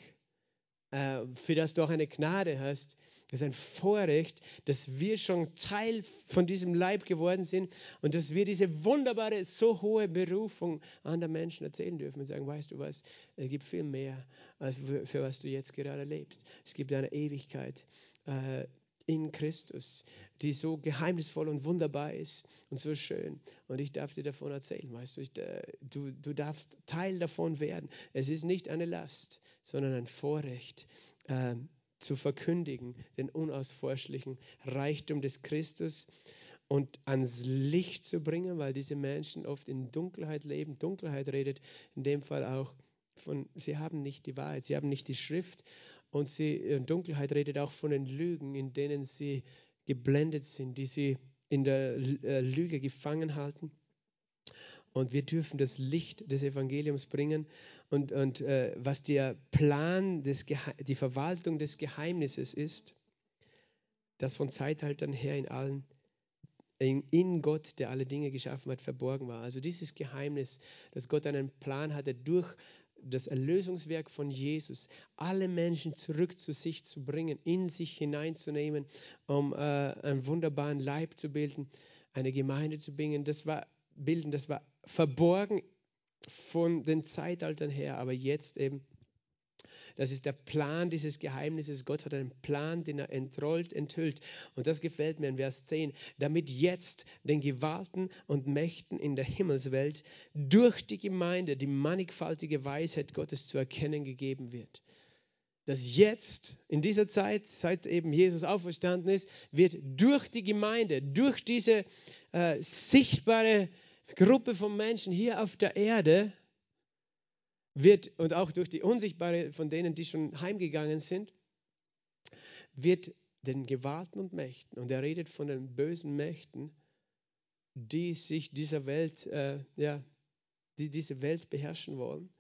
äh, für das du auch eine Gnade hast. Es ist ein Vorrecht, dass wir schon Teil von diesem Leib geworden sind und dass wir diese wunderbare, so hohe Berufung anderen Menschen erzählen dürfen und sagen, weißt du was, es gibt viel mehr, als für, für was du jetzt gerade lebst. Es gibt eine Ewigkeit. Äh, in Christus, die so geheimnisvoll und wunderbar ist und so schön. Und ich darf dir davon erzählen, weißt du, ich, äh, du, du darfst Teil davon werden. Es ist nicht eine Last, sondern ein Vorrecht. Äh, zu verkündigen, den unausforschlichen Reichtum des Christus und ans Licht zu bringen, weil diese Menschen oft in Dunkelheit leben. Dunkelheit redet in dem Fall auch von, sie haben nicht die Wahrheit, sie haben nicht die Schrift und sie, in Dunkelheit redet auch von den Lügen, in denen sie geblendet sind, die sie in der äh, Lüge gefangen halten. Und wir dürfen das Licht des Evangeliums bringen. Und, und äh, was der Plan, des die Verwaltung des Geheimnisses ist, das von Zeitaltern her in allen in, in Gott, der alle Dinge geschaffen hat, verborgen war. Also dieses Geheimnis, dass Gott einen Plan hatte, durch das Erlösungswerk von Jesus, alle Menschen zurück zu sich zu bringen, in sich hineinzunehmen, um äh, einen wunderbaren Leib zu bilden, eine Gemeinde zu bilden. Das war, bilden, das war verborgen von den Zeitaltern her, aber jetzt eben das ist der Plan dieses Geheimnisses. Gott hat einen Plan, den er entrollt, enthüllt. Und das gefällt mir in Vers 10. Damit jetzt den Gewalten und Mächten in der Himmelswelt durch die Gemeinde die mannigfaltige Weisheit Gottes zu erkennen gegeben wird dass jetzt, in dieser Zeit, seit eben Jesus auferstanden ist, wird durch die Gemeinde, durch diese äh, sichtbare Gruppe von Menschen hier auf der Erde, wird, und auch durch die unsichtbare von denen, die schon heimgegangen sind, wird den Gewalten und Mächten, und er redet von den bösen Mächten, die sich dieser Welt, äh, ja, die diese Welt beherrschen wollen,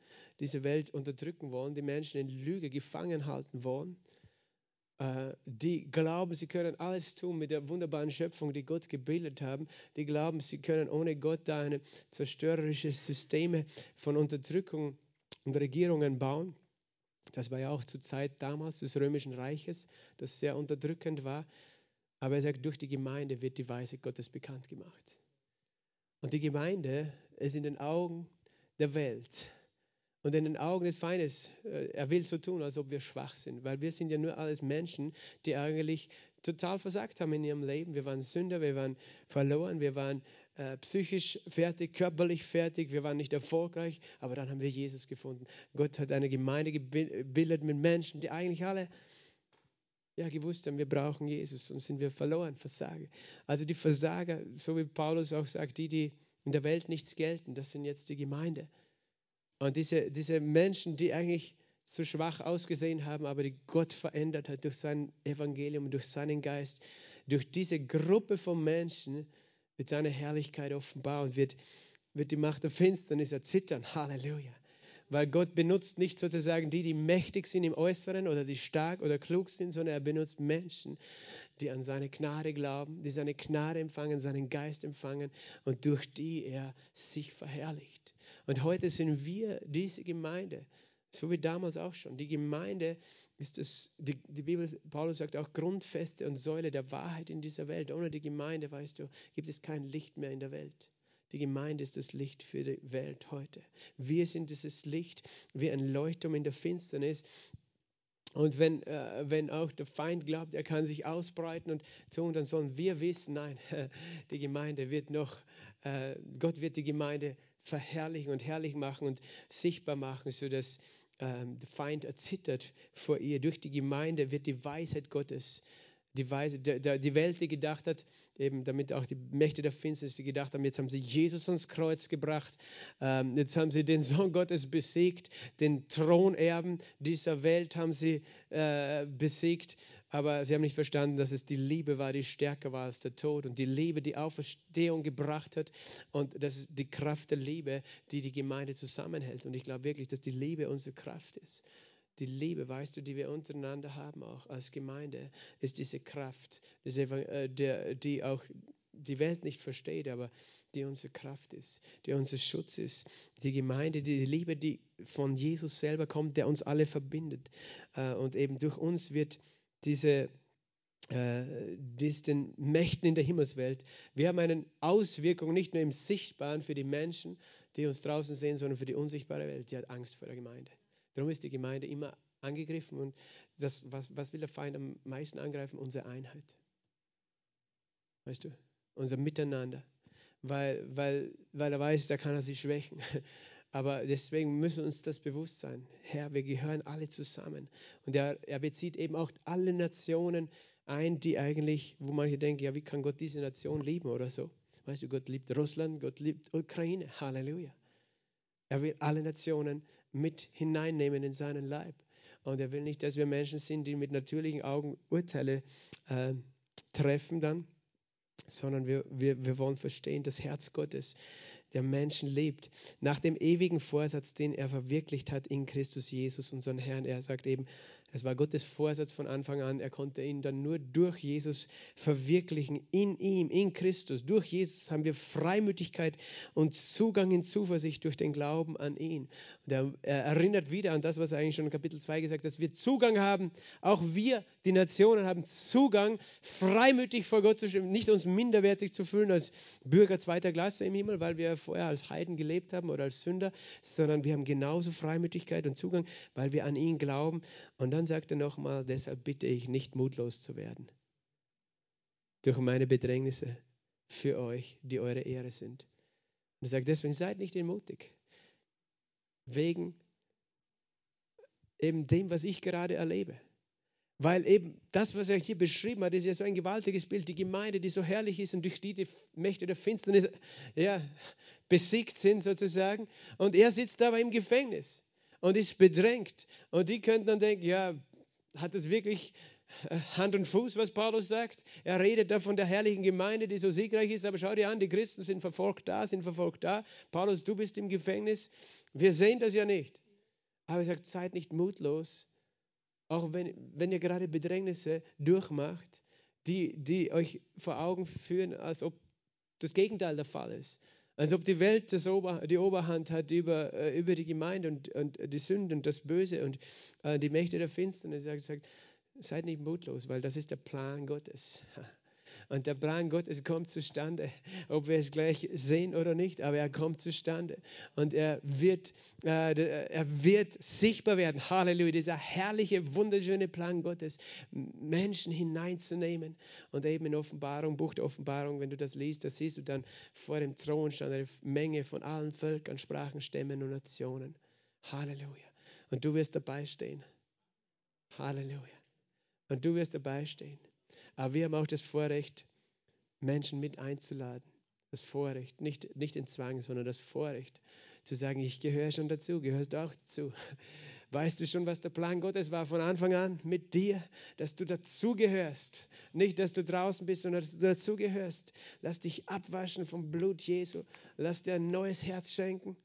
diese Welt unterdrücken wollen, die Menschen in Lüge gefangen halten wollen, die glauben, sie können alles tun mit der wunderbaren Schöpfung, die Gott gebildet haben, die glauben, sie können ohne Gott da eine zerstörerische Systeme von Unterdrückung und Regierungen bauen. Das war ja auch zur Zeit damals des Römischen Reiches, das sehr unterdrückend war. Aber er sagt, durch die Gemeinde wird die Weisheit Gottes bekannt gemacht. Und die Gemeinde ist in den Augen der Welt und in den Augen des Feindes. Äh, er will so tun, als ob wir schwach sind, weil wir sind ja nur alles Menschen, die eigentlich total versagt haben in ihrem Leben. Wir waren Sünder, wir waren verloren, wir waren äh, psychisch fertig, körperlich fertig, wir waren nicht erfolgreich, aber dann haben wir Jesus gefunden. Gott hat eine Gemeinde gebildet mit Menschen, die eigentlich alle ja, gewusst haben, wir brauchen Jesus, sonst sind wir verloren, Versager. Also die Versager, so wie Paulus auch sagt, die, die in der Welt nichts gelten, das sind jetzt die Gemeinde. Und diese, diese Menschen, die eigentlich so schwach ausgesehen haben, aber die Gott verändert hat durch sein Evangelium, durch seinen Geist, durch diese Gruppe von Menschen wird seine Herrlichkeit offenbar und wird, wird die Macht der Finsternis erzittern. Halleluja. Weil Gott benutzt nicht sozusagen die, die mächtig sind im Äußeren oder die stark oder klug sind, sondern er benutzt Menschen, die an seine Gnade glauben, die seine Gnade empfangen, seinen Geist empfangen und durch die er sich verherrlicht. Und heute sind wir diese Gemeinde, so wie damals auch schon. Die Gemeinde ist das, die, die Bibel, Paulus sagt auch Grundfeste und Säule der Wahrheit in dieser Welt. Ohne die Gemeinde, weißt du, gibt es kein Licht mehr in der Welt. Die Gemeinde ist das Licht für die Welt heute. Wir sind dieses Licht wie ein Leuchtturm in der Finsternis. Und wenn, äh, wenn auch der Feind glaubt, er kann sich ausbreiten und so, dann sollen wir wissen, nein, *laughs* die Gemeinde wird noch, äh, Gott wird die Gemeinde verherrlichen und herrlich machen und sichtbar machen, sodass ähm, der Feind erzittert vor ihr. Durch die Gemeinde wird die Weisheit Gottes die, Weise, der, die Welt, die gedacht hat, eben damit auch die Mächte der Finsternis, die gedacht haben, jetzt haben sie Jesus ans Kreuz gebracht, ähm, jetzt haben sie den Sohn Gottes besiegt, den Thronerben dieser Welt haben sie äh, besiegt, aber sie haben nicht verstanden, dass es die Liebe war, die stärker war als der Tod und die Liebe, die Auferstehung gebracht hat und das ist die Kraft der Liebe, die die Gemeinde zusammenhält und ich glaube wirklich, dass die Liebe unsere Kraft ist die Liebe, weißt du, die wir untereinander haben, auch als Gemeinde, ist diese Kraft, äh, die auch die Welt nicht versteht, aber die unsere Kraft ist, die unser Schutz ist. Die Gemeinde, die Liebe, die von Jesus selber kommt, der uns alle verbindet. Äh, und eben durch uns wird diese äh, diesen Mächten in der Himmelswelt. Wir haben eine Auswirkung nicht nur im Sichtbaren für die Menschen, die uns draußen sehen, sondern für die unsichtbare Welt. Die hat Angst vor der Gemeinde. Darum ist die Gemeinde immer angegriffen und das, was, was will der Feind am meisten angreifen? Unsere Einheit. Weißt du? Unser Miteinander. Weil, weil, weil er weiß, da kann er sich schwächen. Aber deswegen müssen wir uns das bewusst sein. Herr, wir gehören alle zusammen. Und er, er bezieht eben auch alle Nationen ein, die eigentlich, wo manche denken, ja, wie kann Gott diese Nation lieben oder so. Weißt du, Gott liebt Russland, Gott liebt Ukraine. Halleluja. Er will alle Nationen mit hineinnehmen in seinen Leib. Und er will nicht, dass wir Menschen sind, die mit natürlichen Augen Urteile äh, treffen dann, sondern wir, wir, wir wollen verstehen, das Herz Gottes, der Menschen lebt, nach dem ewigen Vorsatz, den er verwirklicht hat in Christus Jesus, unseren Herrn. Er sagt eben, es war Gottes Vorsatz von Anfang an. Er konnte ihn dann nur durch Jesus verwirklichen. In ihm, in Christus. Durch Jesus haben wir Freimütigkeit und Zugang in Zuversicht durch den Glauben an ihn. Und er, er erinnert wieder an das, was er eigentlich schon in Kapitel 2 gesagt hat, dass wir Zugang haben. Auch wir, die Nationen, haben Zugang, freimütig vor Gott zu stehen, nicht uns minderwertig zu fühlen als Bürger zweiter Klasse im Himmel, weil wir vorher als Heiden gelebt haben oder als Sünder, sondern wir haben genauso Freimütigkeit und Zugang, weil wir an ihn glauben. Und dann sagt er nochmal, deshalb bitte ich nicht mutlos zu werden. Durch meine Bedrängnisse für euch, die eure Ehre sind. Und er sagt, deswegen seid nicht entmutigt. Wegen eben dem, was ich gerade erlebe. Weil eben das, was er hier beschrieben hat, ist ja so ein gewaltiges Bild. Die Gemeinde, die so herrlich ist und durch die die Mächte der Finsternis ja, besiegt sind sozusagen. Und er sitzt aber im Gefängnis und ist bedrängt. Und die könnten dann denken, ja, hat das wirklich äh, Hand und Fuß, was Paulus sagt? Er redet da von der herrlichen Gemeinde, die so siegreich ist, aber schau dir an, die Christen sind verfolgt da, sind verfolgt da. Paulus, du bist im Gefängnis. Wir sehen das ja nicht. Aber er sagt, seid nicht mutlos, auch wenn, wenn ihr gerade Bedrängnisse durchmacht, die, die euch vor Augen führen, als ob das Gegenteil der Fall ist. Als ob die Welt das Ober, die Oberhand hat über, äh, über die Gemeinde und, und die Sünde und das Böse und äh, die Mächte der Finsternis. Er sagt, seid nicht mutlos, weil das ist der Plan Gottes. *laughs* Und der Plan Gottes kommt zustande, ob wir es gleich sehen oder nicht, aber er kommt zustande. Und er wird, äh, er wird sichtbar werden. Halleluja, dieser herrliche, wunderschöne Plan Gottes, Menschen hineinzunehmen. Und eben in Offenbarung, Buch der Offenbarung, wenn du das liest, da siehst du dann vor dem Thron stand eine Menge von allen Völkern, Sprachen, Stämmen und Nationen. Halleluja. Und du wirst dabei stehen. Halleluja. Und du wirst dabei stehen. Aber wir haben auch das Vorrecht, Menschen mit einzuladen. Das Vorrecht, nicht, nicht den Zwang, sondern das Vorrecht, zu sagen, ich gehöre schon dazu, gehörst auch dazu. Weißt du schon, was der Plan Gottes war von Anfang an mit dir? Dass du dazugehörst. Nicht, dass du draußen bist, sondern dass du dazugehörst. Lass dich abwaschen vom Blut Jesu. Lass dir ein neues Herz schenken.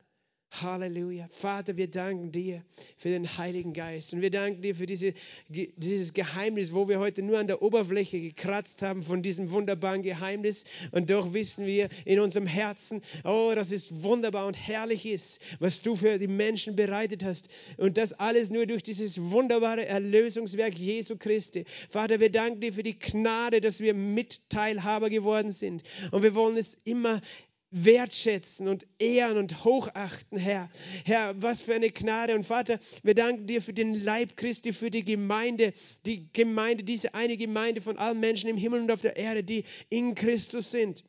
Halleluja. Vater, wir danken dir für den Heiligen Geist und wir danken dir für diese, dieses Geheimnis, wo wir heute nur an der Oberfläche gekratzt haben von diesem wunderbaren Geheimnis. Und doch wissen wir in unserem Herzen, oh, dass es wunderbar und herrlich ist, was du für die Menschen bereitet hast. Und das alles nur durch dieses wunderbare Erlösungswerk Jesu Christi. Vater, wir danken dir für die Gnade, dass wir Mitteilhaber geworden sind. Und wir wollen es immer wertschätzen und ehren und hochachten, Herr. Herr, was für eine Gnade. Und Vater, wir danken dir für den Leib Christi, für die Gemeinde, die Gemeinde, diese eine Gemeinde von allen Menschen im Himmel und auf der Erde, die in Christus sind.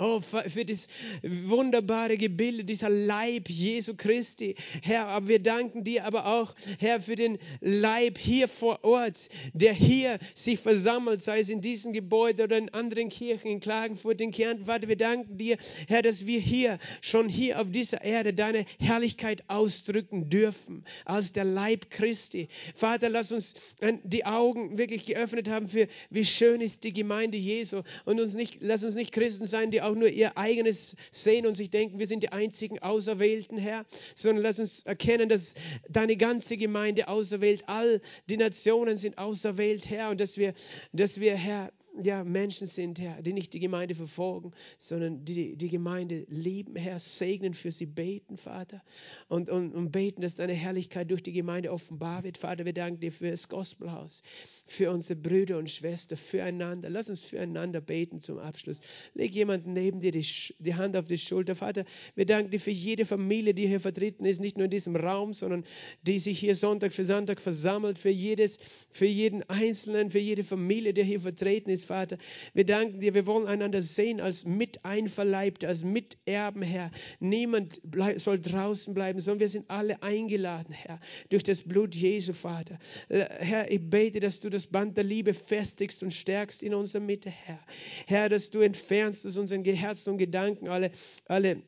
Oh, für das wunderbare Gebilde, dieser Leib Jesu Christi. Herr, aber wir danken dir aber auch, Herr, für den Leib hier vor Ort, der hier sich versammelt, sei es in diesem Gebäude oder in anderen Kirchen, in Klagenfurt, in Kärnten. Vater, wir danken dir, Herr, dass wir hier, schon hier auf dieser Erde, deine Herrlichkeit ausdrücken dürfen, als der Leib Christi. Vater, lass uns die Augen wirklich geöffnet haben für, wie schön ist die Gemeinde Jesu und uns nicht, lass uns nicht Christen sein, die auch nur ihr eigenes sehen und sich denken, wir sind die einzigen Auserwählten, Herr, sondern lass uns erkennen, dass deine ganze Gemeinde auserwählt, all die Nationen sind auserwählt, Herr, und dass wir, dass wir, Herr, ja, Menschen sind, Herr, die nicht die Gemeinde verfolgen, sondern die die Gemeinde lieben, Herr, segnen für sie, beten, Vater, und, und, und beten, dass deine Herrlichkeit durch die Gemeinde offenbar wird. Vater, wir danken dir für das Gospelhaus, für unsere Brüder und Schwestern, füreinander. Lass uns füreinander beten zum Abschluss. Leg jemanden neben dir die, die Hand auf die Schulter. Vater, wir danken dir für jede Familie, die hier vertreten ist, nicht nur in diesem Raum, sondern die sich hier Sonntag für Sonntag versammelt, für jedes, für jeden Einzelnen, für jede Familie, die hier vertreten ist. Vater. Wir danken dir, wir wollen einander sehen als Miteinverleibte, als Miterben, Herr. Niemand soll draußen bleiben, sondern wir sind alle eingeladen, Herr, durch das Blut Jesu, Vater. Herr, ich bete, dass du das Band der Liebe festigst und stärkst in unserer Mitte, Herr. Herr, dass du entfernst aus unseren Herzen und Gedanken alle, alle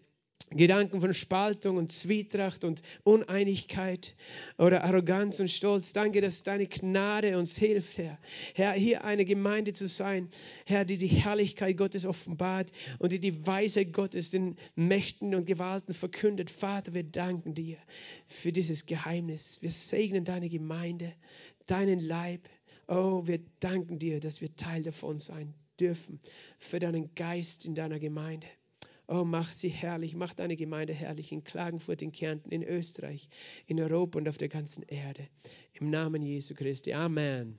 Gedanken von Spaltung und Zwietracht und Uneinigkeit oder Arroganz und Stolz. Danke, dass deine Gnade uns hilft, Herr. Herr, hier eine Gemeinde zu sein, Herr, die die Herrlichkeit Gottes offenbart und die die Weisheit Gottes den Mächten und Gewalten verkündet. Vater, wir danken dir für dieses Geheimnis. Wir segnen deine Gemeinde, deinen Leib. Oh, wir danken dir, dass wir Teil davon sein dürfen, für deinen Geist in deiner Gemeinde. Oh, mach sie herrlich, mach deine Gemeinde herrlich in Klagenfurt, in Kärnten, in Österreich, in Europa und auf der ganzen Erde. Im Namen Jesu Christi. Amen.